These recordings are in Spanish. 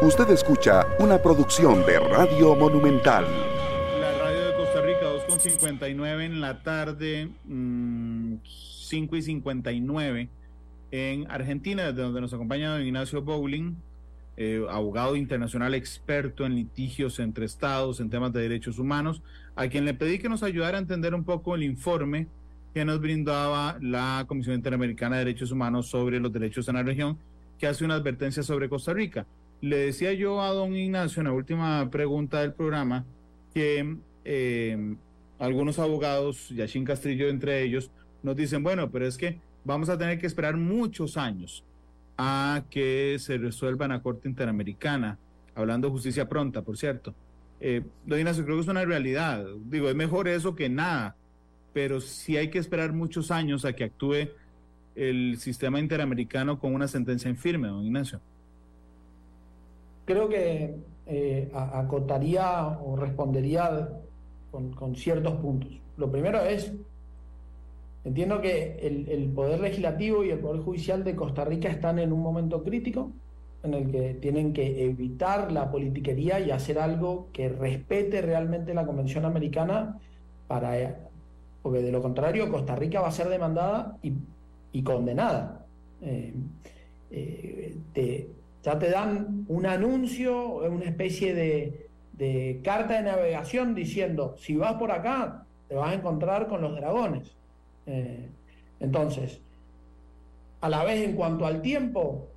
Usted escucha una producción de Radio Monumental. La radio de Costa Rica, 2.59 en la tarde, 5 mm, y 59 en Argentina, desde donde nos acompaña don Ignacio Bowling, eh, abogado internacional experto en litigios entre estados en temas de derechos humanos, a quien le pedí que nos ayudara a entender un poco el informe que nos brindaba la Comisión Interamericana de Derechos Humanos sobre los derechos en la región, que hace una advertencia sobre Costa Rica. Le decía yo a don Ignacio en la última pregunta del programa que eh, algunos abogados, Yashin Castrillo entre ellos, nos dicen, bueno, pero es que vamos a tener que esperar muchos años a que se resuelva en la Corte Interamericana, hablando de justicia pronta, por cierto. Eh, don Ignacio, creo que es una realidad. Digo, es mejor eso que nada, pero sí hay que esperar muchos años a que actúe el sistema interamericano con una sentencia en firme, don Ignacio. Creo que eh, acotaría o respondería con, ciertos puntos. Lo primero es, entiendo que el, Poder Legislativo y el Poder Judicial de Costa Rica están en un momento crítico en el que tienen que evitar la politiquería y hacer algo que respete realmente la Convención Americana para porque de lo contrario Costa Rica va a ser demandada y, condenada. Eh, eh, ya te dan un anuncio, una especie de, carta de navegación diciendo, si vas por acá, te vas a encontrar con los dragones. Eh, entonces, a la vez en cuanto al tiempo,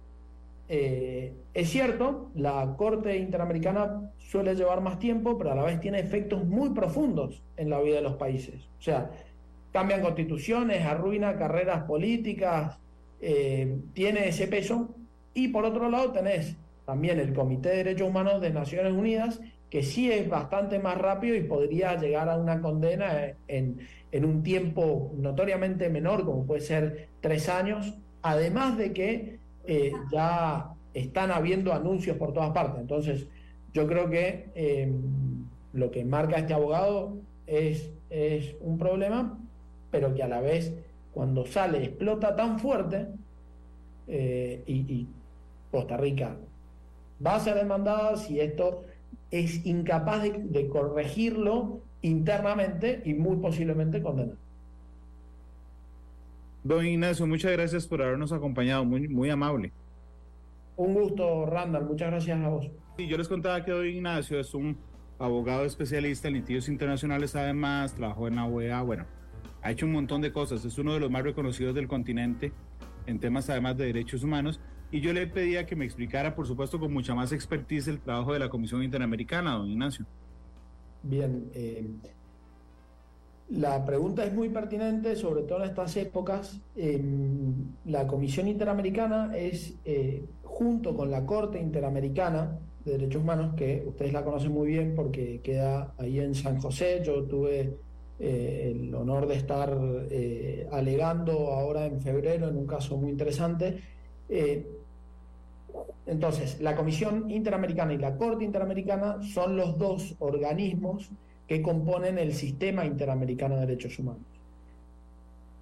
es cierto, la Corte Interamericana suele llevar más tiempo, pero a la vez tiene efectos muy profundos en la vida de los países. O sea, cambian constituciones, arruina carreras políticas, eh, tiene ese peso. Y por otro lado tenés también el Comité de Derechos Humanos de Naciones Unidas, que sí es bastante más rápido y podría llegar a una condena en, un tiempo notoriamente menor, como puede ser tres años, además de que eh, ya están habiendo anuncios por todas partes. Entonces, yo creo que eh, lo que marca este abogado es, es un problema, pero que a la vez, cuando sale, explota tan fuerte eh, y, Costa Rica va a ser demandada si esto es incapaz de, corregirlo internamente y muy posiblemente condenar. Don Ignacio, muchas gracias por habernos acompañado, muy, muy amable. Un gusto, Randall. Muchas gracias a vos. Sí, yo les contaba que hoy Ignacio es un abogado especialista en litigios internacionales, además, trabajó en la OEA, bueno, ha hecho un montón de cosas, es uno de los más reconocidos del continente en temas además de derechos humanos. Y yo le pedía que me explicara, por supuesto, con mucha más expertise el trabajo de la Comisión Interamericana, don Ignacio. Bien, eh, la pregunta es muy pertinente, sobre todo en estas épocas. la Comisión Interamericana es, eh, junto con la Corte Interamericana de Derechos Humanos, que ustedes la conocen muy bien porque queda ahí en San José. Yo tuve eh, el honor de estar eh, alegando ahora en febrero en un caso muy interesante. Entonces, la Comisión Interamericana y la Corte Interamericana son los dos organismos que componen el Sistema Interamericano de Derechos Humanos.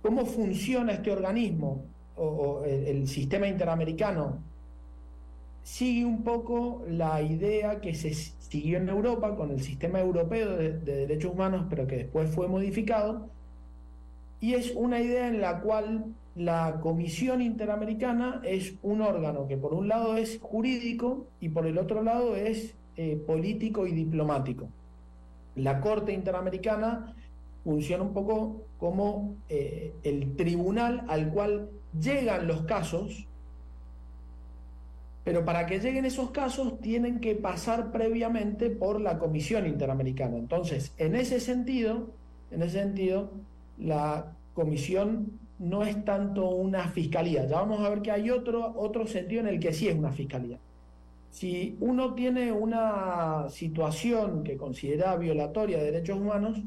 ¿Cómo funciona este organismo o, el, sistema interamericano? Sigue un poco la idea que se siguió en Europa con el sistema europeo de, derechos humanos, pero que después fue modificado, y es una idea en la cual la Comisión Interamericana es un órgano que por un lado es jurídico y por el otro lado es eh, político y diplomático la Corte Interamericana funciona un poco como eh, el tribunal al cual llegan los casos, pero para que lleguen esos casos tienen que pasar previamente por la Comisión Interamericana. Entonces, en ese sentido, en ese sentido, la comisión no es tanto una fiscalía. Ya vamos a ver que hay otro, otro sentido en el que sí es una fiscalía. Si uno tiene una situación que considera violatoria de derechos humanos,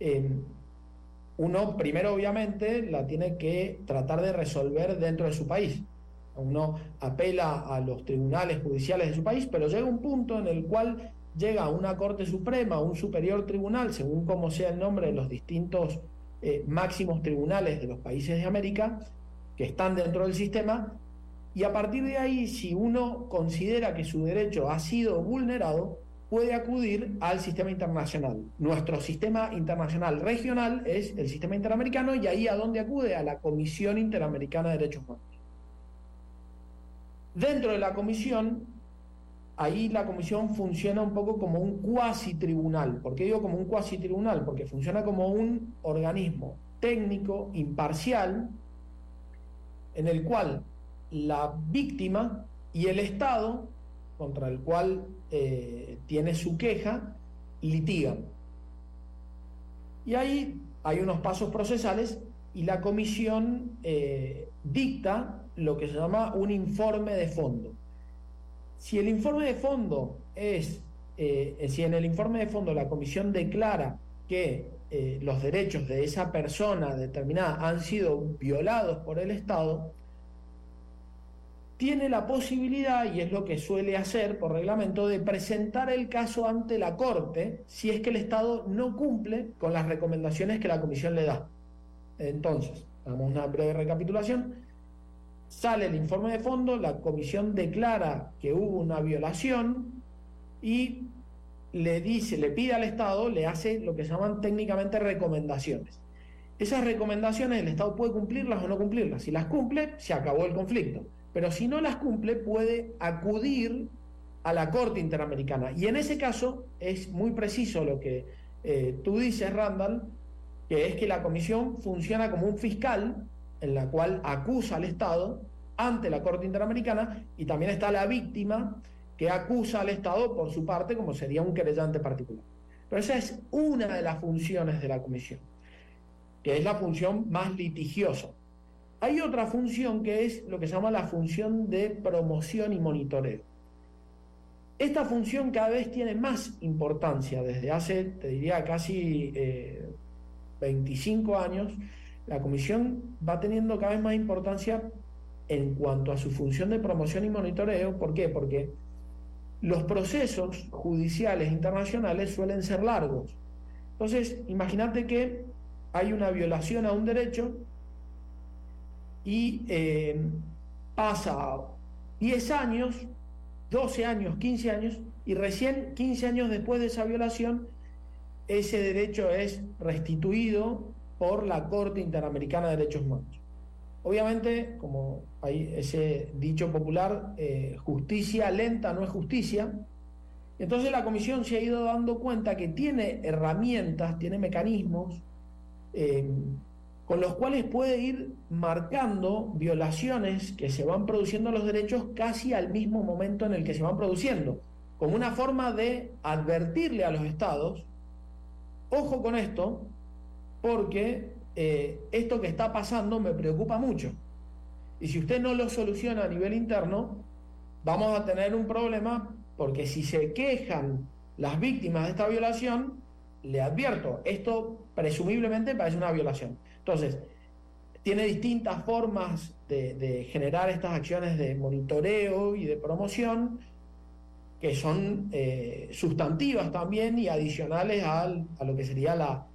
em, uno primero obviamente la tiene que tratar de resolver dentro de su país. Uno apela a los tribunales judiciales de su país, pero llega un punto en el cual llega una Corte Suprema, un superior tribunal, según como sea el nombre de los distintos eh, máximos tribunales de los países de América que están dentro del sistema, y a partir de ahí, si uno considera que su derecho ha sido vulnerado, puede acudir al sistema internacional. Nuestro sistema internacional regional es el sistema interamericano y ahí a dónde acude a la Comisión Interamericana de Derechos Humanos. Dentro de la comisión, ahí la comisión funciona un poco como un cuasi tribunal. ¿Por qué digo como un cuasi tribunal? Porque funciona como un organismo técnico, imparcial, en el cual la víctima y el Estado, contra el cual eh, tiene su queja, litigan. Y ahí hay unos pasos procesales y la comisión eh, dicta lo que se llama un informe de fondo. Si el informe de fondo es, eh, si en el informe de fondo la comisión declara que los derechos de esa persona determinada han sido violados por el Estado, tiene la posibilidad, y es lo que suele hacer por reglamento, de presentar el caso ante la Corte si es que el Estado no cumple con las recomendaciones que la Comisión le da. Entonces, damos una breve recapitulación. Sale el informe de fondo, la Comisión declara que hubo una violación y le dice, le pide al Estado, le hace lo que se llaman técnicamente recomendaciones. Esas recomendaciones el Estado puede cumplirlas o no cumplirlas. Si las cumple, se acabó el conflicto pero si no las cumple puede acudir a la Corte Interamericana. Y en ese caso es muy preciso lo que eh, tú dices, Randall, que es que la comisión funciona como un fiscal en la cual acusa al Estado ante la Corte Interamericana y también está la víctima que acusa al Estado por su parte como sería un querellante particular. Pero esa es una de las funciones de la comisión, que es la función más litigiosa. Hay otra función que es lo que se llama la función de promoción y monitoreo. Esta función cada vez tiene más importancia desde hace, te diría, casi 25 eh, años. La comisión va teniendo cada vez más importancia en cuanto a su función de promoción y monitoreo. ¿Por qué? Porque los procesos judiciales internacionales suelen ser largos. Entonces, imagínate que hay una violación a un derecho y eh, pasa 10 años, 12 años, 15 años, y recién 15 años después de esa violación, ese derecho es restituido por la Corte Interamericana de Derechos Humanos. Obviamente, como hay ese dicho popular, eh, justicia lenta no es justicia, entonces la Comisión se ha ido dando cuenta que tiene herramientas, tiene mecanismos eh, con los cuales puede ir marcando violaciones que se van produciendo a los derechos casi al mismo momento en el que se van produciendo, como una forma de advertirle a los estados, ojo con esto, porque eh, esto que está pasando me preocupa mucho. Y si usted no lo soluciona a nivel interno, vamos a tener un problema porque si se quejan las víctimas de esta violación, le advierto, esto presumiblemente parece una violación. Entonces, tiene distintas formas de, generar estas acciones de monitoreo y de promoción que son eh, sustantivas también y adicionales a lo que sería la,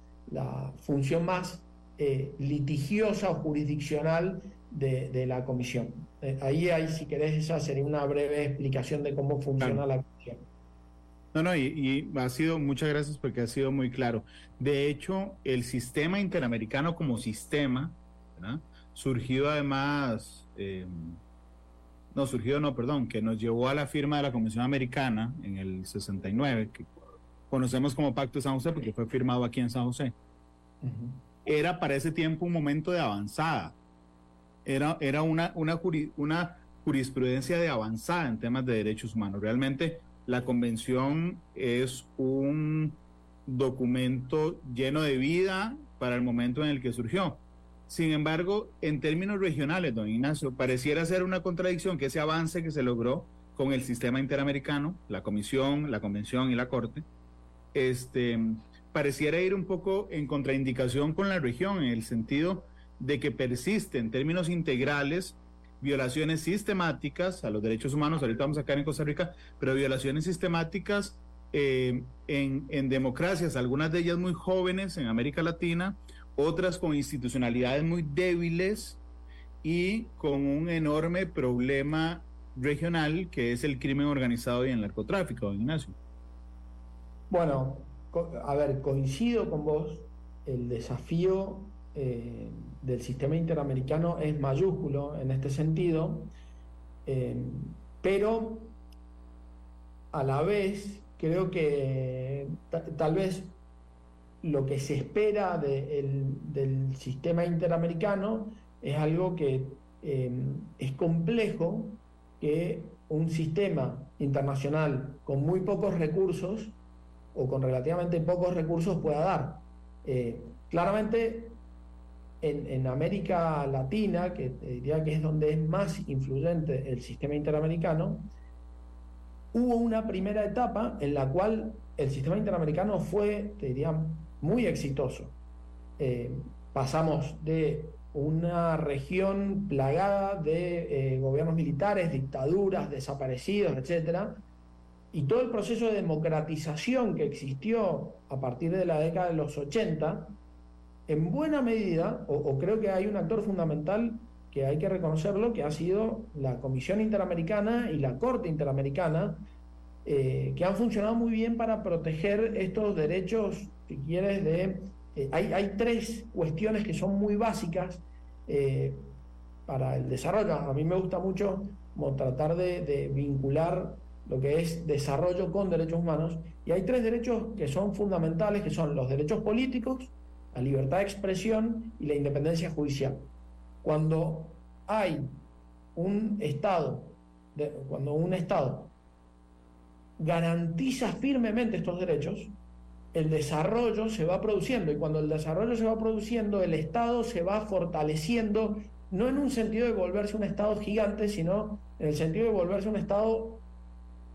función más eh, litigiosa o jurisdiccional de, la comisión. Eh, ahí, ahí, si querés, esa sería una breve explicación de cómo funciona la comisión. No, no, y, ha sido, muchas gracias porque ha sido muy claro. De hecho, el sistema interamericano como sistema, surgido además, em, no, surgido no, perdón, que nos llevó a la firma de la Comisión Americana en el 69, que conocemos como Pacto de San José porque fue firmado aquí en San José. Era para ese tiempo un momento de avanzada. Era, era una, una, una jurisprudencia de avanzada en temas de derechos humanos. Realmente la convención es un documento lleno de vida para el momento en el que surgió. Sin embargo, en términos regionales, don Ignacio, pareciera ser una contradicción que ese avance que se logró con el sistema interamericano, la comisión, la convención y la corte, este, pareciera ir un poco en contraindicación con la región, en el sentido de que persiste en términos integrales violaciones sistemáticas a los derechos humanos, ahorita vamos a caer en Costa Rica, pero violaciones sistemáticas eh, en, en democracias, algunas de ellas muy jóvenes en América Latina, otras con institucionalidades muy débiles y con un enorme problema regional que es el crimen organizado y el narcotráfico, Ignacio. Bueno, a ver, coincido con vos, el desafío eh, del sistema interamericano es mayúsculo en este sentido, eh, pero a la vez creo que tal vez lo que se espera del sistema interamericano es algo que eh, es complejo que un sistema internacional con muy pocos recursos o con relativamente pocos recursos pueda dar. Eh, claramente en, América Latina, que diría que es donde es más influyente el sistema interamericano, hubo una primera etapa en la cual el sistema interamericano fue, te diría, muy exitoso. Eh, pasamos de una región plagada de eh, gobiernos militares, dictaduras, desaparecidos, etc. Y todo el proceso de democratización que existió a partir de la década de los 80, en buena medida, o, creo que hay un actor fundamental que hay que reconocerlo, que ha sido la Comisión Interamericana y la Corte Interamericana, eh, que han funcionado muy bien para proteger estos derechos, si quieres, de eh, hay, tres cuestiones que son muy básicas eh, para el desarrollo. A mí me gusta mucho tratar de, vincular lo que es desarrollo con derechos humanos. Y hay tres derechos que son fundamentales, que son los derechos políticos, la libertad de expresión y la independencia judicial. Cuando hay un Estado, cuando un Estado garantiza firmemente estos derechos, el desarrollo se va produciendo y cuando el desarrollo se va produciendo, el Estado se va fortaleciendo, no en un sentido de volverse un Estado gigante, sino en el sentido de volverse un Estado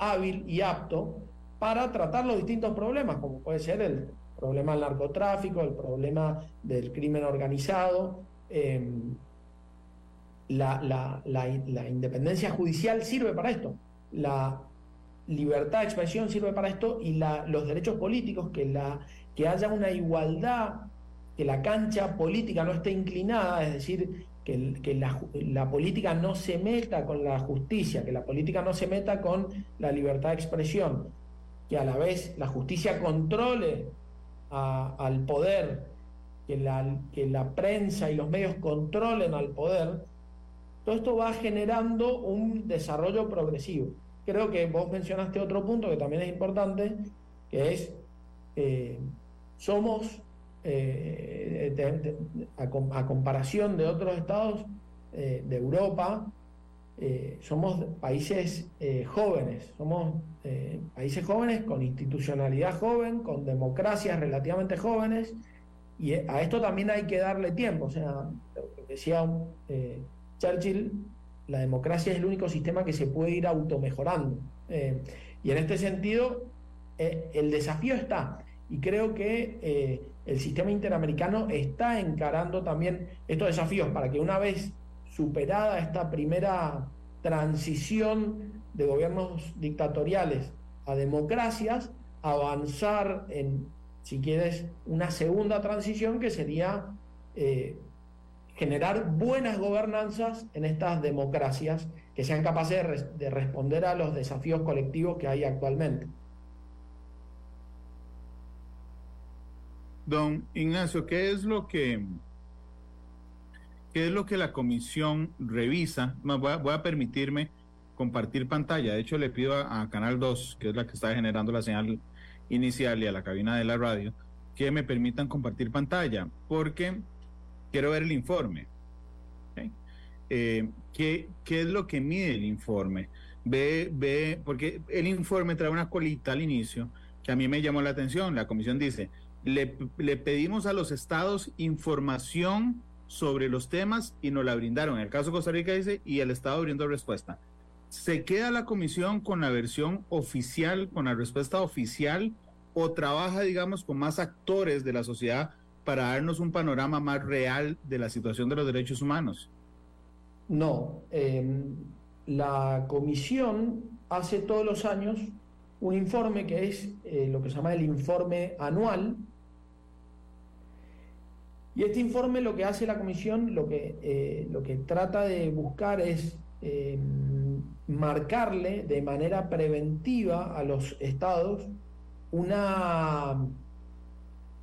hábil y apto para tratar los distintos problemas, como puede ser el problema del narcotráfico, el problema del crimen organizado. Em, la, independencia judicial sirve para esto. La libertad de expresión sirve para esto y los derechos políticos, que, que haya una igualdad, que la cancha política no esté inclinada, es decir, que, la, política no se meta con la justicia, que la política no se meta con la libertad de expresión, que a la vez la justicia controle al poder, que la, que la prensa y los medios controlen al poder, todo esto va generando un desarrollo progresivo. Creo que vos mencionaste otro punto que también es importante, que es, eh, somos, eh, a, comparación de otros estados eh, de Europa, somos países jóvenes, somos países jóvenes con institucionalidad joven, con democracias relativamente jóvenes, y a esto también hay que darle tiempo. O sea, decía Churchill, la democracia es el único sistema que se puede ir automejorando. Eh, y en este sentido, eh, el desafío está. Y creo que eh, el sistema interamericano está encarando también estos desafíos para que una vez superada esta primera transición de gobiernos dictatoriales a democracias, avanzar en, si quieres, una segunda transición que sería generar buenas gobernanzas en estas democracias que sean capaces de, responder a los desafíos colectivos que hay actualmente. Don Ignacio, ¿qué es lo que qué es lo que la comisión revisa? Voy a, permitirme compartir pantalla. De hecho, le pido a, Canal 2, que es la que está generando la señal inicial, y a la cabina de la radio, que me permitan compartir pantalla, porque quiero ver el informe. Eh, ¿qué, es lo que mide el informe? Ve, ve, porque el informe trae una colita al inicio que a mí me llamó la atención. La comisión dice, le, pedimos a los estados información sobre los temas y nos la brindaron. En el caso de Costa Rica dice, y el estado brindó respuesta. ¿Se queda la comisión con la versión oficial, con la respuesta oficial, o trabaja, digamos, con más actores de la sociedad para darnos un panorama más real de la situación de los derechos humanos? No, em, la comisión hace todos los años un informe que es eh, lo que se llama el informe anual, Y este informe lo que hace la comisión, lo que, eh, lo que trata de buscar es eh, marcarle de manera preventiva a los estados una,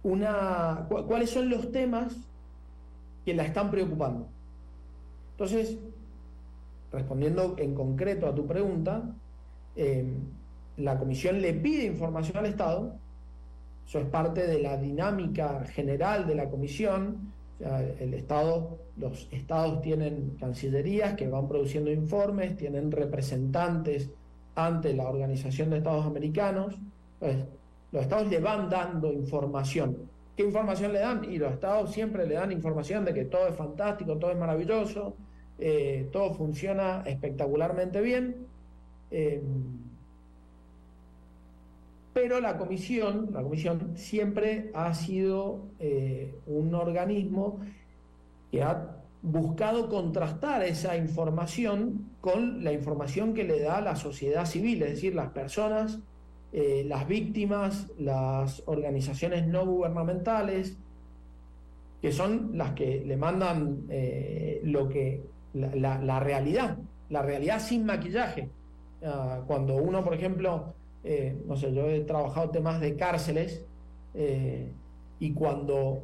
una cuáles son los temas que la están preocupando. Entonces, respondiendo en concreto a tu pregunta, eh, la comisión le pide información al Estado eso es parte de la dinámica general de la comisión. el Estado, los estados tienen cancillerías que van produciendo informes, tienen representantes ante la Organización de Estados Americanos. Los estados le van dando información. ¿Qué información le dan? Y los estados siempre le dan información de que todo es fantástico, todo es maravilloso, eh, todo funciona espectacularmente bien. Eh, pero la comisión, la comisión siempre ha sido eh, un organismo que ha buscado contrastar esa información con la información que le da la sociedad civil, es decir, las personas, eh, las víctimas, las organizaciones no gubernamentales, que son las que le mandan eh, lo que la, realidad, la realidad sin maquillaje. Ah, cuando uno, por ejemplo, eh, no sé, yo he trabajado temas de cárceles eh, y cuando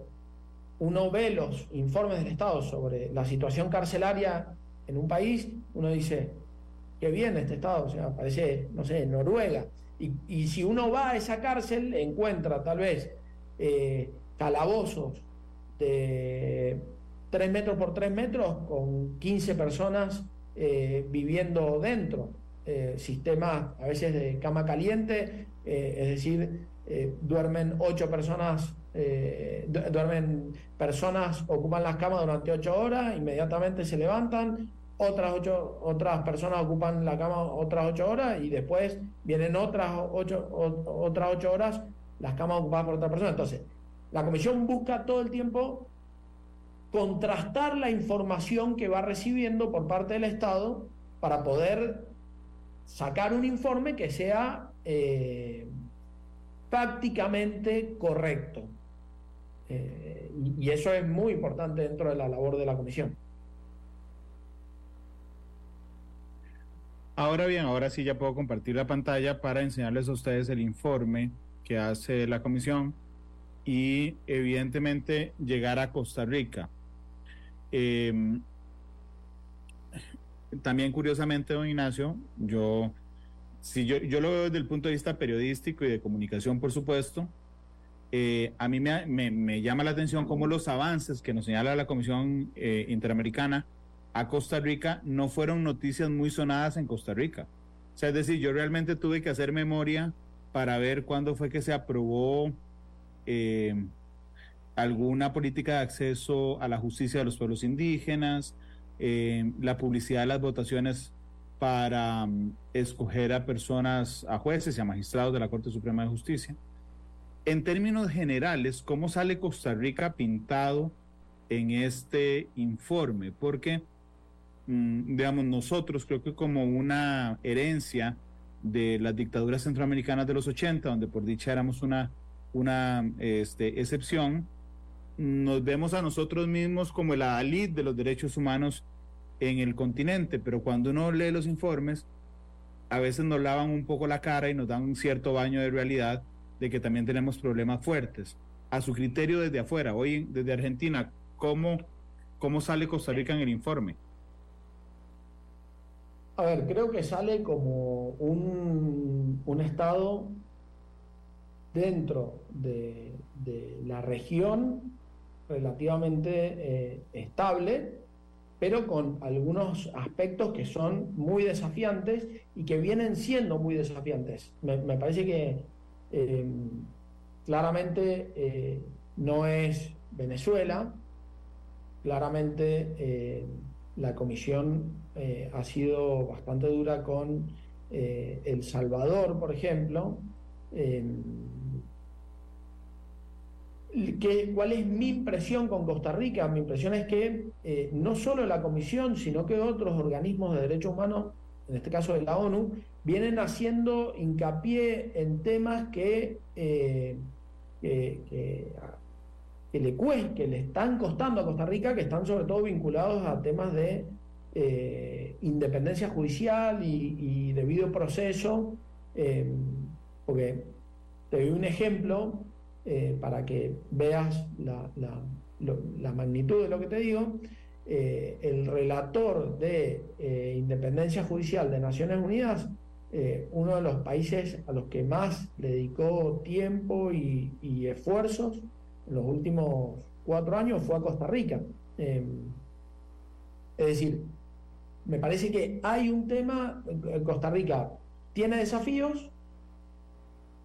uno ve los informes del Estado sobre la situación carcelaria en un país, uno dice, qué bien este Estado, o sea, parece, no sé, Noruega. Y, si uno va a esa cárcel, encuentra tal vez eh, calabozos de 3 metros por 3 metros con 15 personas viviendo dentro eh, sistemas a veces de cama caliente, eh, es decir, eh, duermen ocho personas, duermen personas, ocupan las camas durante ocho horas, inmediatamente se levantan, otras ocho, otras personas ocupan la cama otras ocho horas y después vienen otras ocho, otras ocho horas las camas ocupadas por otra persona. Entonces, la comisión busca todo el tiempo contrastar la información que va recibiendo por parte del Estado para poder sacar un informe que sea eh, prácticamente correcto. Eh, y, eso es muy importante dentro de la labor de la comisión. Ahora bien, ahora sí ya puedo compartir la pantalla para enseñarles a ustedes el informe que hace la comisión y evidentemente llegar a Costa Rica. Eh, también curiosamente, don Ignacio, yo, si yo, yo lo veo desde el punto de vista periodístico y de comunicación, por supuesto, eh, a mí me, me, llama la atención cómo los avances que nos señala la Comisión eh, Interamericana a Costa Rica no fueron noticias muy sonadas en Costa Rica. O sea, es decir, yo realmente tuve que hacer memoria para ver cuándo fue que se aprobó eh, alguna política de acceso a la justicia de los pueblos indígenas, eh, la publicidad de las votaciones para mm, escoger a personas, a jueces y a magistrados de la Corte Suprema de Justicia. En términos generales, ¿cómo sale Costa Rica pintado en este informe? Porque, mm, digamos, nosotros creo que como una herencia de las dictaduras centroamericanas de los 80, donde por dicha éramos una, una este, excepción, nos vemos a nosotros mismos como la alid de los derechos humanos en el continente, pero cuando uno lee los informes, a veces nos lavan un poco la cara y nos dan un cierto baño de realidad de que también tenemos problemas fuertes. A su criterio desde afuera, hoy desde Argentina, ¿cómo, cómo sale Costa Rica en el informe? A ver, creo que sale como un, un estado dentro de, de la región relativamente eh, estable, pero con algunos aspectos que son muy desafiantes y que vienen siendo muy desafiantes. Me, parece que eh, claramente eh, no es Venezuela, claramente la comisión ha sido bastante dura con El Salvador, por ejemplo. ¿Cuál es mi impresión con Costa Rica? Mi impresión es que eh, no solo la Comisión, sino que otros organismos de derechos humanos, en este caso de la ONU, vienen haciendo hincapié en temas que, eh, le, que le están costando a Costa Rica, que están sobre todo vinculados a temas de eh, independencia judicial y, debido proceso, porque te doy un ejemplo eh, para que veas la, la, magnitud de lo que te digo. el relator de independencia judicial de Naciones Unidas, uno de los países a los que más le dedicó tiempo y, y esfuerzos en los últimos cuatro años fue a Costa Rica. es decir, me parece que hay un tema, Costa Rica tiene desafíos,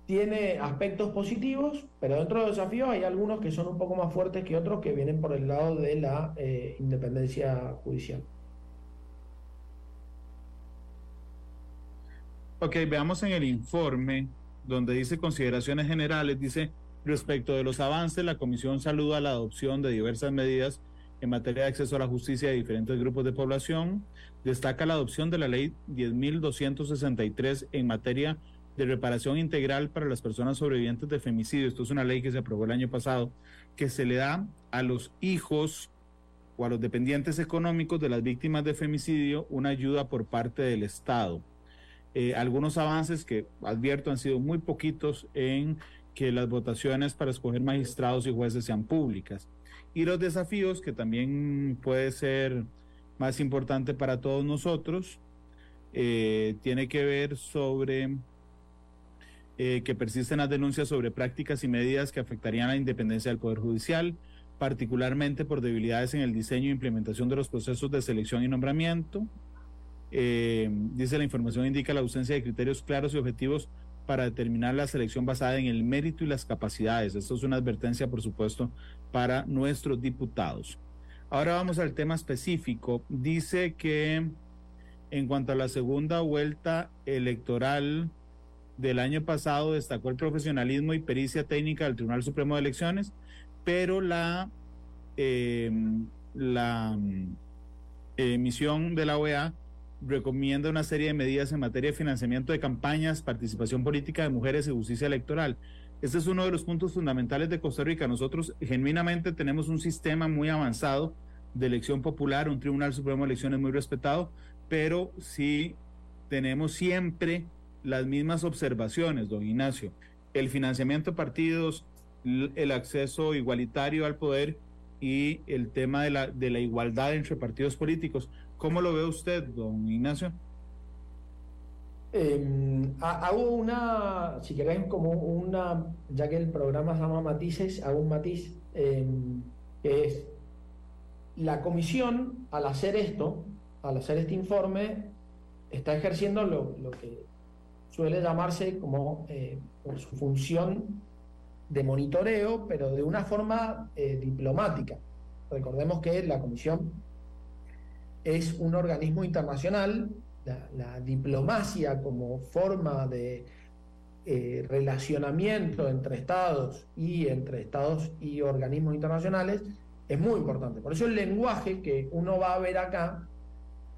tiene aspectos positivos, pero dentro de los desafíos hay algunos que son un poco más fuertes que otros que vienen por el lado de la eh, independencia judicial. Ok, veamos en el informe donde dice consideraciones generales, dice respecto de los avances, la Comisión saluda la adopción de diversas medidas en materia de acceso a la justicia de diferentes grupos de población. Destaca la adopción de la ley 10.263 en materia de reparación integral para las personas sobrevivientes de femicidio. Esto es una ley que se aprobó el año pasado, que se le da a los hijos o a los dependientes económicos de las víctimas de femicidio una ayuda por parte del Estado. Eh, algunos avances que advierto han sido muy poquitos en que las votaciones para escoger magistrados y jueces sean públicas y los desafíos, que también puede ser más importante para todos nosotros, eh, tiene que ver sobre eh, que persisten las denuncias sobre prácticas y medidas que afectarían la independencia del Poder Judicial, particularmente por debilidades en el diseño e implementación de los procesos de selección y nombramiento. Eh, dice la información indica la ausencia de criterios claros y objetivos para determinar la selección basada en el mérito y las capacidades. Esto es una advertencia, por supuesto, para nuestros diputados. Ahora vamos al tema específico. Dice que en cuanto a la segunda vuelta electoral del año pasado, destacó el profesionalismo y pericia técnica del Tribunal Supremo de Elecciones, pero la, eh, la emisión de la OEA recomienda una serie de medidas en materia de financiamiento de campañas, participación política de mujeres y justicia electoral. Este es uno de los puntos fundamentales de Costa Rica. Nosotros genuinamente tenemos un sistema muy avanzado de elección popular, un Tribunal Supremo de Elecciones muy respetado, pero sí tenemos siempre las mismas observaciones, don Ignacio. El financiamiento de partidos, el acceso igualitario al poder y el tema de la, de la igualdad entre partidos políticos. ¿Cómo lo ve usted, don Ignacio? Eh, hago una, si queréis, como una, ya que el programa se llama Matices, hago un matiz, em, que es la comisión, al hacer esto, al hacer este informe, está ejerciendo lo, que suele llamarse como eh, su función de monitoreo, pero de una forma eh, diplomática. Recordemos que la comisión es un organismo internacional, la, diplomacia como forma de eh, relacionamiento entre estados y entre estados y organismos internacionales es muy importante. Por eso el lenguaje que uno va a ver acá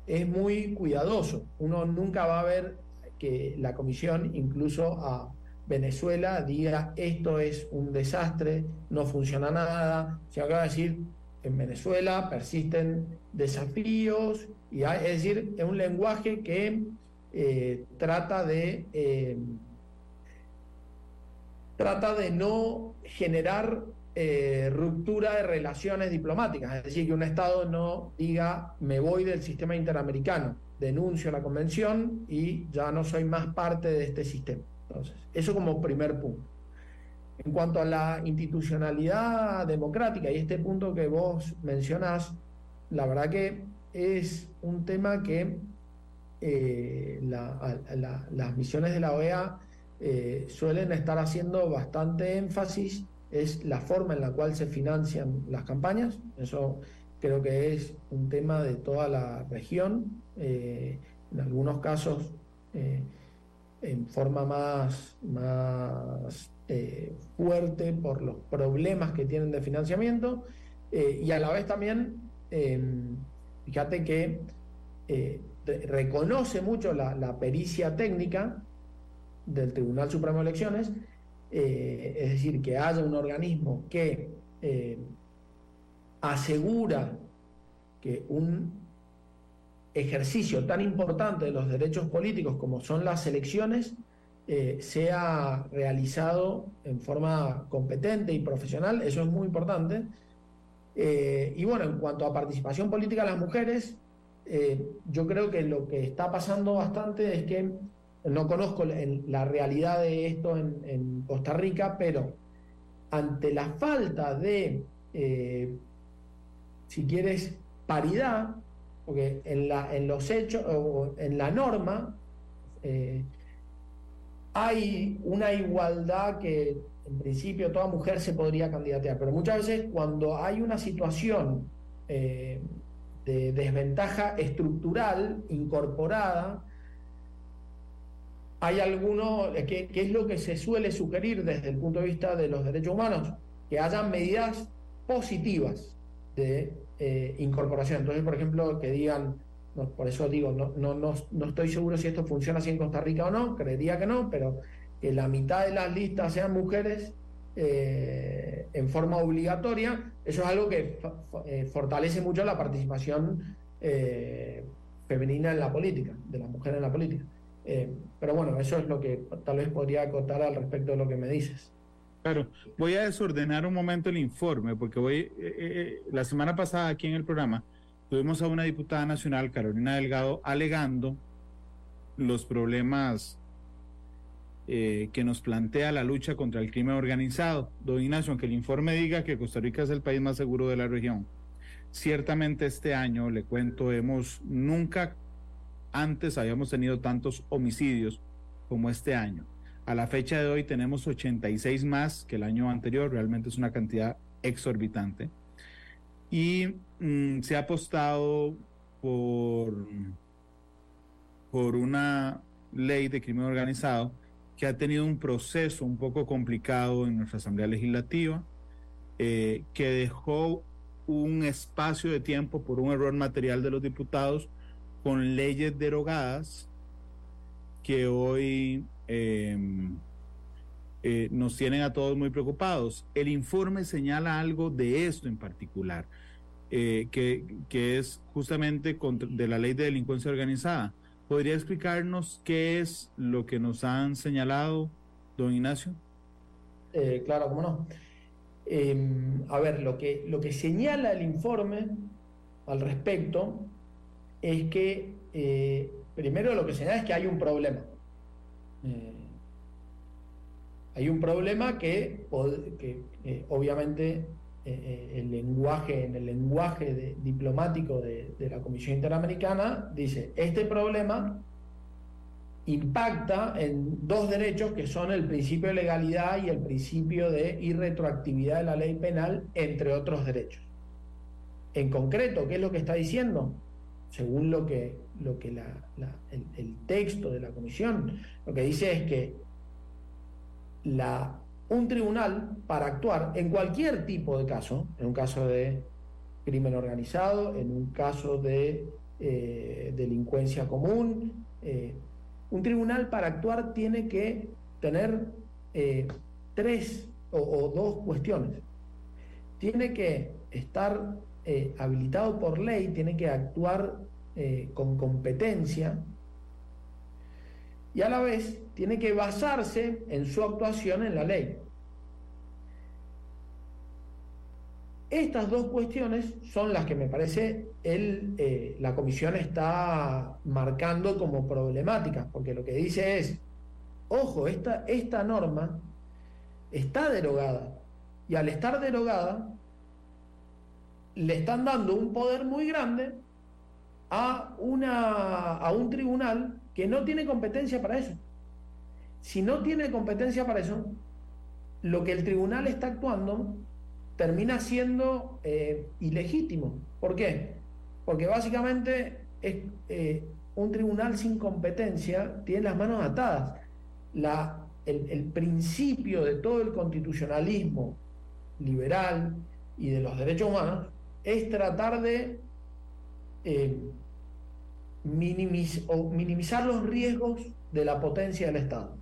es muy cuidadoso. Uno nunca va a ver que la comisión, incluso a Venezuela, diga esto es un desastre, no funciona nada, se acaba de decir en Venezuela persisten desafíos, y es decir, es un lenguaje que eh, trata de eh, trata de no generar eh, ruptura de relaciones diplomáticas, es decir, que un Estado no diga me voy del sistema interamericano, denuncio la convención y ya no soy más parte de este sistema. Entonces, eso como primer punto. En cuanto a la institucionalidad democrática y este punto que vos mencionás, la verdad que es un tema que eh, las misiones de la OEA eh, suelen estar haciendo bastante énfasis, es la forma en la cual se financian las campañas, eso creo que es un tema de toda la región, eh, en algunos casos en forma más, más eh, fuerte por los problemas que tienen de financiamiento eh, y a la vez también, em, fíjate que eh, reconoce mucho la, pericia técnica del Tribunal Supremo de Elecciones, es decir, que haya un organismo que eh, asegura que un ejercicio tan importante de los derechos políticos como son las elecciones eh, sea realizado en forma competente y profesional, eso es muy importante. Eh, y bueno, en cuanto a participación política de las mujeres, eh, yo creo que lo que está pasando bastante es que no conozco la realidad de esto en, Costa Rica, pero ante la falta de, si quieres, paridad, porque en, la, en los hechos, o en la norma, hay una igualdad que en principio toda mujer se podría candidatear, pero muchas veces cuando hay una situación eh, de desventaja estructural incorporada, hay alguno, que, es lo que se suele sugerir desde el punto de vista de los derechos humanos, que hayan medidas positivas de eh, incorporación. Entonces, por ejemplo, que digan, por eso digo, no, no, no, no, estoy seguro si esto funciona así en Costa Rica o no, creería que no, pero que la mitad de las listas sean mujeres eh, en forma obligatoria, eso es algo que eh, fortalece mucho la participación eh, femenina en la política, de las mujeres en la política. pero bueno, eso es lo que tal vez podría acotar al respecto de lo que me dices. Claro, voy a desordenar un momento el informe, porque voy, la semana pasada aquí en el programa, tuvimos a una diputada nacional, Carolina Delgado, alegando los problemas eh, que nos plantea la lucha contra el crimen organizado. Don Ignacio, aunque el informe diga que Costa Rica es el país más seguro de la región, ciertamente este año, le cuento, hemos nunca antes habíamos tenido tantos homicidios como este año. A la fecha de hoy tenemos 86 más que el año anterior, realmente es una cantidad exorbitante. Y mm, se ha apostado por, por una ley de crimen organizado que ha tenido un proceso un poco complicado en nuestra Asamblea Legislativa, eh, que dejó un espacio de tiempo por un error material de los diputados con leyes derogadas que hoy em, eh, nos tienen a todos muy preocupados. El informe señala algo de esto en particular. Eh, que, que, es justamente de la ley de delincuencia organizada. ¿Podría explicarnos qué es lo que nos han señalado, don Ignacio? Eh, claro, cómo no. Em, a ver, lo que, lo que señala el informe al respecto es que, primero lo que señala es que hay un problema. Hay un problema que, que obviamente eh, eh, el lenguaje, en el lenguaje diplomático de, la Comisión Interamericana, dice, este problema impacta en dos derechos que son el principio de legalidad y el principio de irretroactividad de la ley penal, entre otros derechos. En concreto, ¿qué es lo que está diciendo? Según lo que, lo que el texto de la comisión, lo que dice es que la un tribunal para actuar en cualquier tipo de caso, en un caso de crimen organizado, en un caso de eh, delincuencia común, eh, un tribunal para actuar tiene que tener eh, tres o, dos cuestiones. Tiene que estar habilitado por ley, tiene que actuar con competencia y a la vez tiene que basarse en su actuación en la ley. Estas dos cuestiones son las que me parece el, eh, la comisión está marcando como problemáticas, porque lo que dice es, ojo, esta, esta norma está derogada, y al estar derogada, le están dando un poder muy grande a, una, a un tribunal que no tiene competencia para eso. Si no tiene competencia para eso, lo que el tribunal está actuando termina siendo eh, ilegítimo. ¿Por qué? Porque básicamente es, eh, un tribunal sin competencia tiene las manos atadas. La, el, principio de todo el constitucionalismo liberal y de los derechos humanos es tratar de eh, minimizar los riesgos de la potencia del Estado.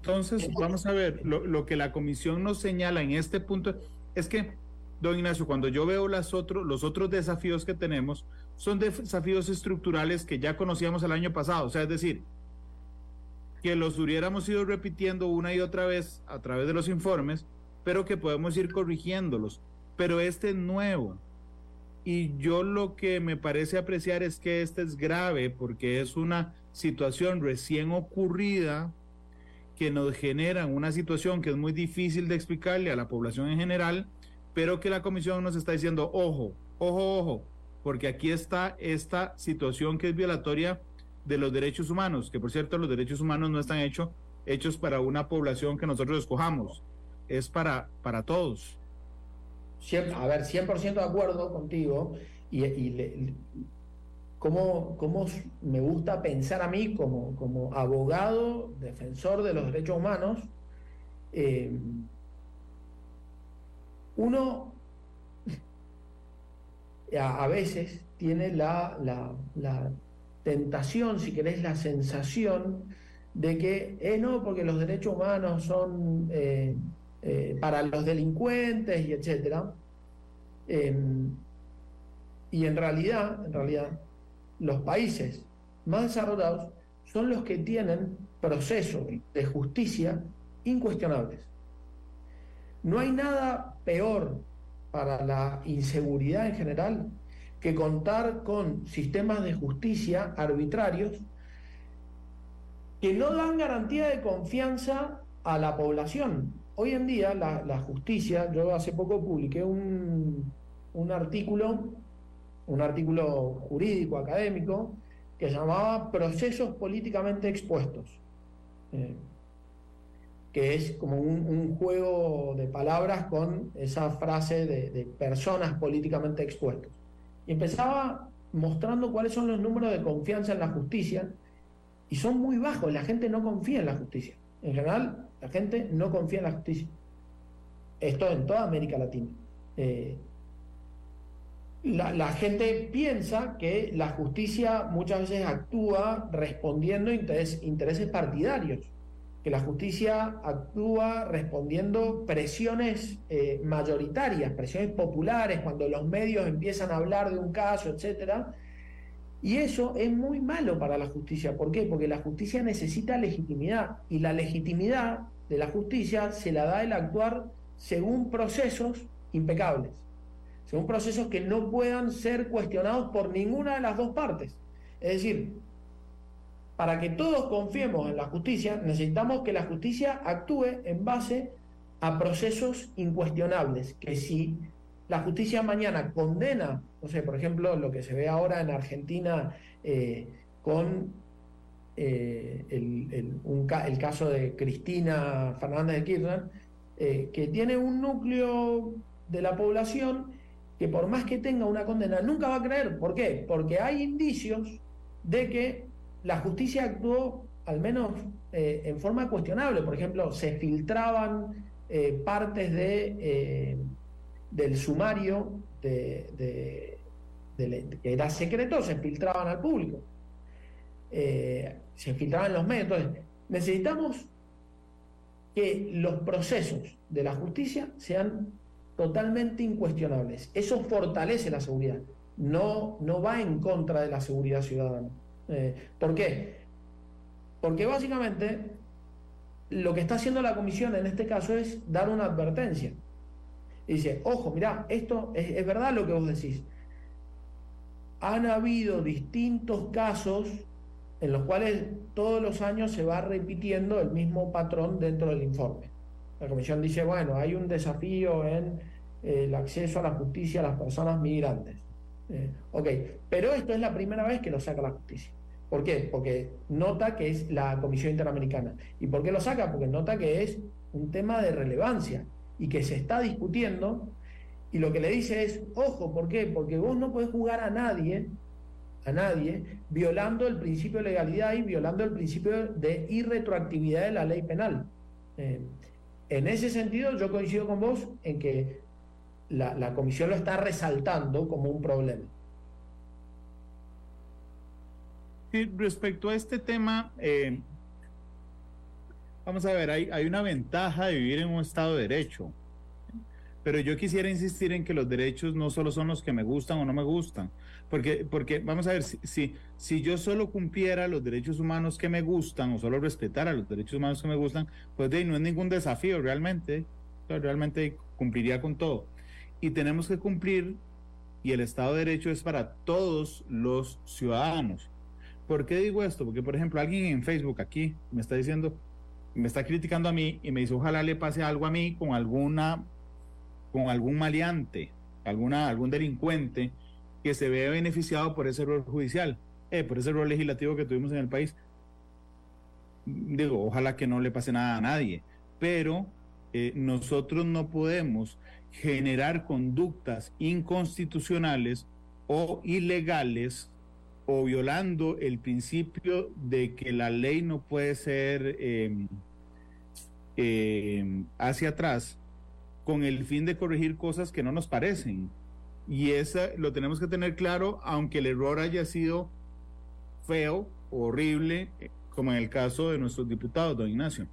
Entonces, vamos a ver, lo, lo, que la comisión nos señala en este punto es que, don Ignacio, cuando yo veo las los otros desafíos que tenemos, son desafíos estructurales que ya conocíamos el año pasado. O sea, es decir, que los hubiéramos ido repitiendo una y otra vez a través de los informes, pero que podemos ir corrigiéndolos. Pero este es nuevo. Y yo lo que me parece apreciar es que este es grave porque es una situación recién ocurrida que nos genera una situación que es muy difícil de explicarle a la población en general, pero que la comisión nos está diciendo, ojo, ojo, ojo, porque aquí está esta situación que es violatoria de los derechos humanos, que por cierto los derechos humanos no están hechos, hechos para una población que nosotros escojamos, es para, para todos. A ver, 100% de acuerdo contigo y, y cómo, me gusta pensar a mí como, como abogado, defensor de los derechos humanos, eh, uno a, veces tiene la, la, tentación, si querés, la sensación de que, eh, no, porque los derechos humanos son eh, eh, para los delincuentes y etcétera. y en realidad, en realidad, los países más desarrollados son los que tienen procesos de justicia incuestionables. No hay nada peor para la inseguridad en general que contar con sistemas de justicia arbitrarios que no dan garantía de confianza a la población. Hoy en día la, justicia, yo hace poco publiqué un, un artículo un artículo jurídico, académico, que llamaba Procesos políticamente expuestos, eh, que es como un, juego de palabras con esa frase de, personas políticamente expuestas. Y empezaba mostrando cuáles son los números de confianza en la justicia, y son muy bajos, la gente no confía en la justicia. En general, la gente no confía en la justicia. Esto en toda América Latina. Eh, la, gente piensa que la justicia muchas veces actúa respondiendo a intereses partidarios, que la justicia actúa respondiendo presiones eh, mayoritarias, presiones populares, cuando los medios empiezan a hablar de un caso, etcétera. Y eso es muy malo para la justicia. ¿Por qué? Porque la justicia necesita legitimidad y la legitimidad de la justicia se la da el actuar según procesos impecables según procesos que no puedan ser cuestionados por ninguna de las dos partes. Es decir, para que todos confiemos en la justicia, necesitamos que la justicia actúe en base a procesos incuestionables, que si la justicia mañana condena, no sé, por ejemplo, lo que se ve ahora en Argentina eh, con eh, el, caso de Cristina Fernández de Kirchner, eh, que tiene un núcleo de la población que por más que tenga una condena, nunca va a creer. ¿Por qué? Porque hay indicios de que la justicia actuó, al menos en forma cuestionable. Por ejemplo, se filtraban partes de, del sumario de, que era secreto, se filtraban al público. se filtraban los medios. Entonces, necesitamos que los procesos de la justicia sean totalmente incuestionables. Eso fortalece la seguridad, no, no va en contra de la seguridad ciudadana. Eh, ¿Por qué? Porque básicamente lo que está haciendo la comisión en este caso es dar una advertencia. Dice, ojo, mira, esto es, verdad lo que vos decís. Han habido distintos casos en los cuales todos los años se va repitiendo el mismo patrón dentro del informe. La comisión dice, bueno, hay un desafío en el acceso a la justicia a las personas migrantes. Eh, ok, pero esto es la primera vez que lo saca la justicia. ¿Por qué? Porque nota que es la Comisión Interamericana. ¿Y por qué lo saca? Porque nota que es un tema de relevancia y que se está discutiendo y lo que le dice es, ojo, ¿por qué? Porque vos no podés jugar a nadie, a nadie, violando el principio de legalidad y violando el principio de irretroactividad de la ley penal. Eh, en ese sentido, yo coincido con vos en que la, comisión lo está resaltando como un problema. respecto a este tema, eh, vamos a ver, hay, hay una ventaja de vivir en un Estado de Derecho. Pero yo quisiera insistir en que los derechos no solo son los que me gustan o no me gustan. Porque, porque vamos a ver, si, si, yo solo cumpliera los derechos humanos que me gustan o solo respetara los derechos humanos que me gustan, pues de, no es ningún desafío realmente. Realmente cumpliría con todo. Y tenemos que cumplir, y el Estado de Derecho es para todos los ciudadanos. ¿Por qué digo esto? Porque, por ejemplo, alguien en Facebook aquí me está diciendo, me está criticando a mí y me dice, ojalá le pase algo a mí con alguna, con algún maleante, alguna, algún delincuente que se vea beneficiado por ese error judicial, eh, por ese error legislativo que tuvimos en el país. Digo, ojalá que no le pase nada a nadie, pero eh, nosotros no podemos generar conductas inconstitucionales o ilegales o violando el principio de que la ley no puede ser em, em, hacia atrás con el fin de corregir cosas que no nos parecen. Y eso lo tenemos que tener claro, aunque el error haya sido feo, horrible, como en el caso de nuestros diputados, don Ignacio.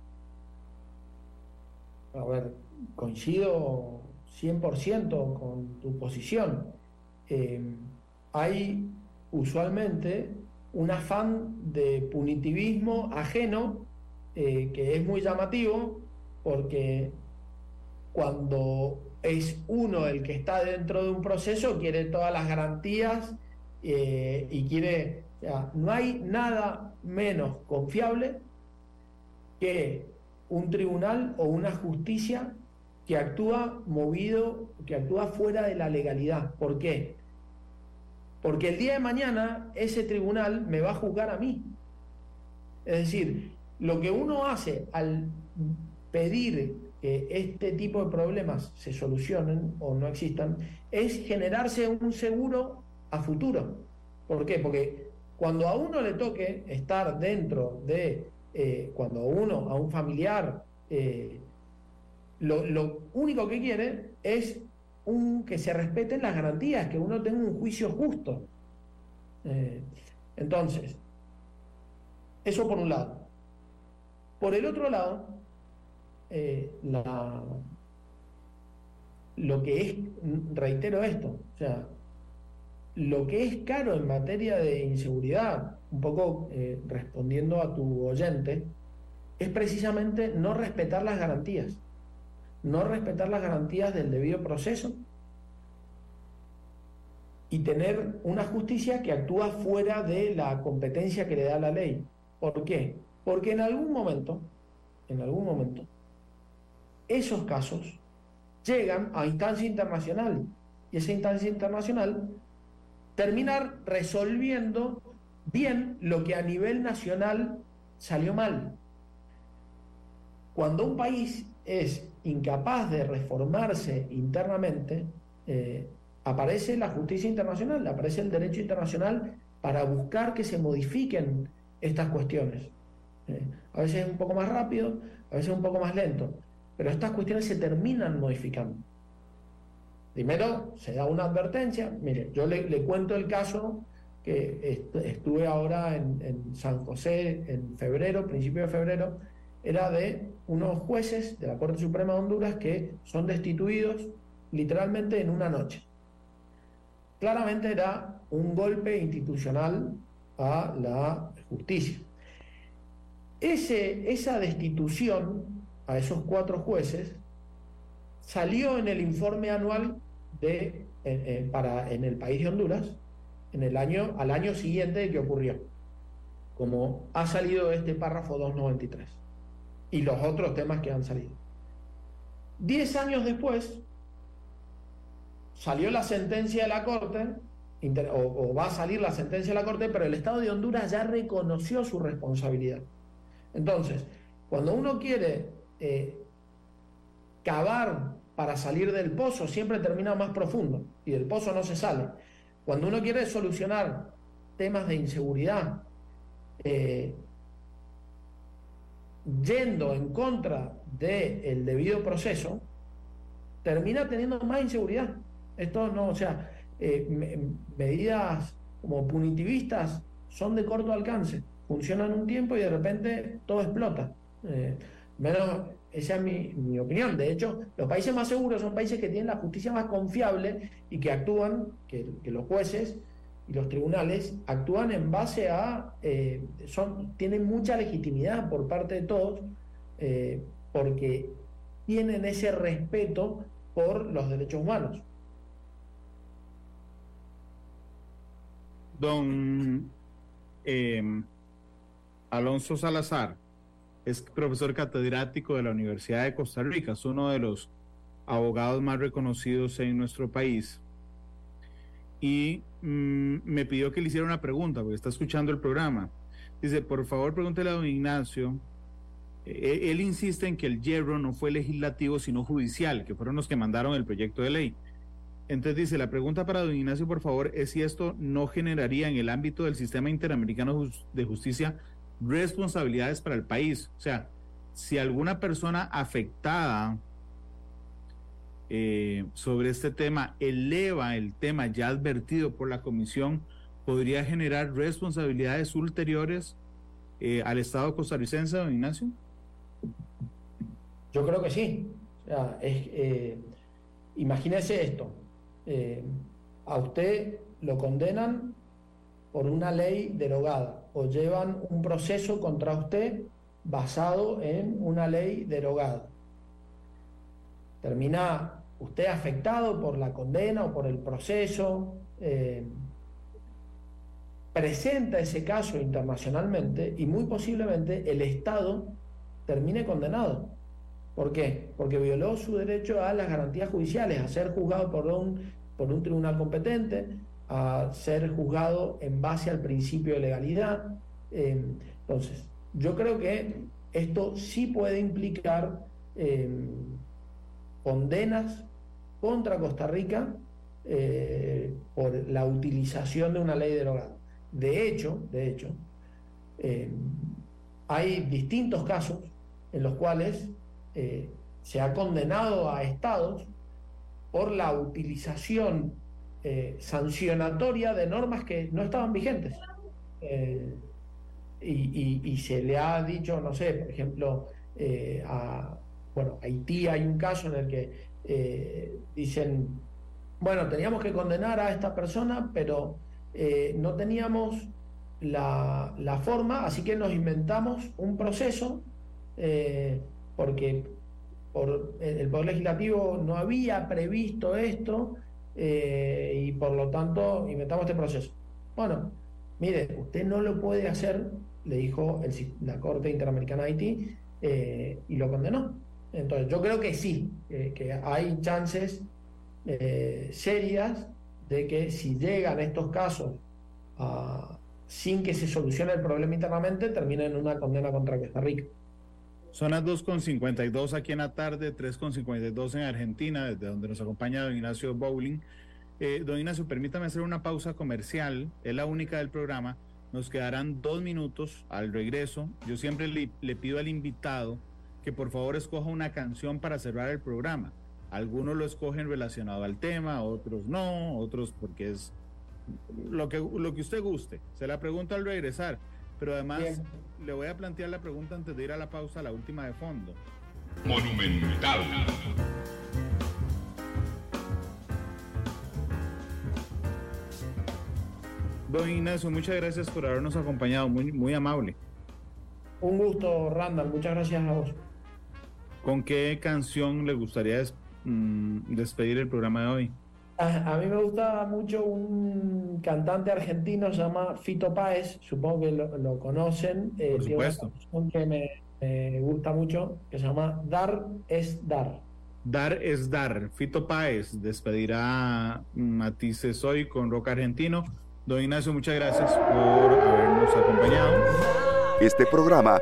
A ver, coincido 100% con tu posición. Eh, hay usualmente un afán de punitivismo ajeno eh, que es muy llamativo porque cuando es uno el que está dentro de un proceso quiere todas las garantías eh, y quiere, no hay nada menos confiable que un tribunal o una justicia que actúa movido, que actúa fuera de la legalidad. ¿Por qué? Porque el día de mañana ese tribunal me va a juzgar a mí. Es decir, lo que uno hace al pedir que este tipo de problemas se solucionen o no existan es generarse un seguro a futuro. ¿Por qué? Porque cuando a uno le toque estar dentro de, eh, cuando uno, a un familiar, eh, lo, único que quiere es un, que se respeten las garantías, que uno tenga un juicio justo. Eh, entonces, eso por un lado. Por el otro lado, eh, la, lo que es, reitero esto, o sea, lo que es caro en materia de inseguridad, un poco eh, respondiendo a tu oyente, es precisamente no respetar las garantías no respetar las garantías del debido proceso y tener una justicia que actúa fuera de la competencia que le da la ley. ¿Por qué? Porque en algún momento, en algún momento, esos casos llegan a instancia internacional y esa instancia internacional terminar resolviendo bien lo que a nivel nacional salió mal. Cuando un país es incapaz de reformarse internamente, eh, aparece la justicia internacional, aparece el derecho internacional para buscar que se modifiquen estas cuestiones. Eh, a veces es un poco más rápido, a veces un poco más lento, pero estas cuestiones se terminan modificando. Primero se da una advertencia, mire, yo le, cuento el caso que estuve ahora en, en San José en febrero, principio de febrero, era de unos jueces de la Corte Suprema de Honduras que son destituidos literalmente en una noche. Claramente era un golpe institucional a la justicia. Ese, esa destitución a esos cuatro jueces salió en el informe anual de, para, en el país de Honduras en el año, al año siguiente que ocurrió, como ha salido este párrafo 293 y los otros temas que han salido. Diez años después, salió la sentencia de la Corte, o, va a salir la sentencia de la Corte, pero el Estado de Honduras ya reconoció su responsabilidad. Entonces, cuando uno quiere eh, cavar para salir del pozo, siempre termina más profundo y del pozo no se sale. Cuando uno quiere solucionar temas de inseguridad, eh, yendo en contra del debido proceso, termina teniendo más inseguridad. Esto no, o sea, eh, medidas como punitivistas son de corto alcance, funcionan un tiempo y de repente todo explota. Eh, Menos esa es mi, opinión. De hecho, los países más seguros son países que tienen la justicia más confiable y que actúan, que, los jueces y los tribunales actúan en base a, eh, son, tienen mucha legitimidad por parte de todos, eh, porque tienen ese respeto por los derechos humanos. Don em, Alonso Salazar es profesor catedrático de la Universidad de Costa Rica, es uno de los abogados más reconocidos en nuestro país. Y mm, me pidió que le hiciera una pregunta, porque está escuchando el programa. Dice, por favor, pregúntele a don Ignacio. Eh, él insiste en que el hierro no fue legislativo, sino judicial, que fueron los que mandaron el proyecto de ley. Entonces dice, la pregunta para don Ignacio, por favor, es si esto no generaría en el ámbito del sistema interamericano de justicia responsabilidades para el país. O sea, si alguna persona afectada eh, sobre este tema eleva el tema ya advertido por la comisión, podría generar responsabilidades ulteriores eh, al Estado costarricense, don Ignacio? Yo creo que sí. O sea, eh, imagínese esto. a usted lo condenan por una ley derogada o llevan un proceso contra usted basado en una ley derogada. Termina usted afectado por la condena o por el proceso, eh, presenta ese caso internacionalmente y muy posiblemente el Estado termine condenado. ¿Por qué? Porque violó su derecho a las garantías judiciales, a ser juzgado por un, por un tribunal competente, a ser juzgado en base al principio de legalidad. Eh, entonces, yo creo que esto sí puede implicar eh, condenas contra Costa Rica eh, por la utilización de una ley derogada. De hecho, de hecho, hay distintos casos en los cuales se ha condenado a estados por la utilización eh, sancionatoria de normas que no estaban vigentes. Eh, y, se le ha dicho, no sé, por ejemplo, eh, a bueno, Haití hay un caso en el que dicen, bueno, teníamos que condenar a esta persona, pero no teníamos la, la, forma, así que nos inventamos un proceso, porque por el Poder Legislativo no había previsto esto, eh, y por lo tanto inventamos este proceso. Bueno, mire, usted no lo puede hacer, le dijo la Corte Interamericana de Haití eh, y lo condenó. Entonces, yo creo que sí, que hay chances eh, serias de que si llegan estos casos sin que se solucione el problema internamente, terminen en una condena contra Costa Rica. Son las 2.52 aquí en la tarde, 3.52 en Argentina, desde donde nos acompaña don Ignacio Bowling. Eh, don Ignacio, permítame hacer una pausa comercial, es la única del programa. Nos quedarán dos minutos al regreso. Yo siempre le, pido al invitado que por favor escoja una canción para cerrar el programa. Algunos lo escogen relacionado al tema, otros no, otros porque es lo que, lo que usted guste. Se la pregunta al regresar. Pero además le voy a plantear la pregunta antes de ir a la pausa, la última de fondo. Monumental. Don Ignacio, muchas gracias por habernos acompañado, muy, muy amable. Un gusto, Randall, muchas gracias a vos. ¿Con qué canción le gustaría mm, despedir el programa de hoy? A, mí me gusta mucho un cantante argentino, se llama Fito Páez, supongo que lo, conocen. Eh, Por supuesto. Una que me, gusta mucho, que se llama Dar es Dar. Dar es Dar. Fito Páez despedirá Matices hoy con Rock Argentino. Don Ignacio, muchas gracias por habernos acompañado. Este programa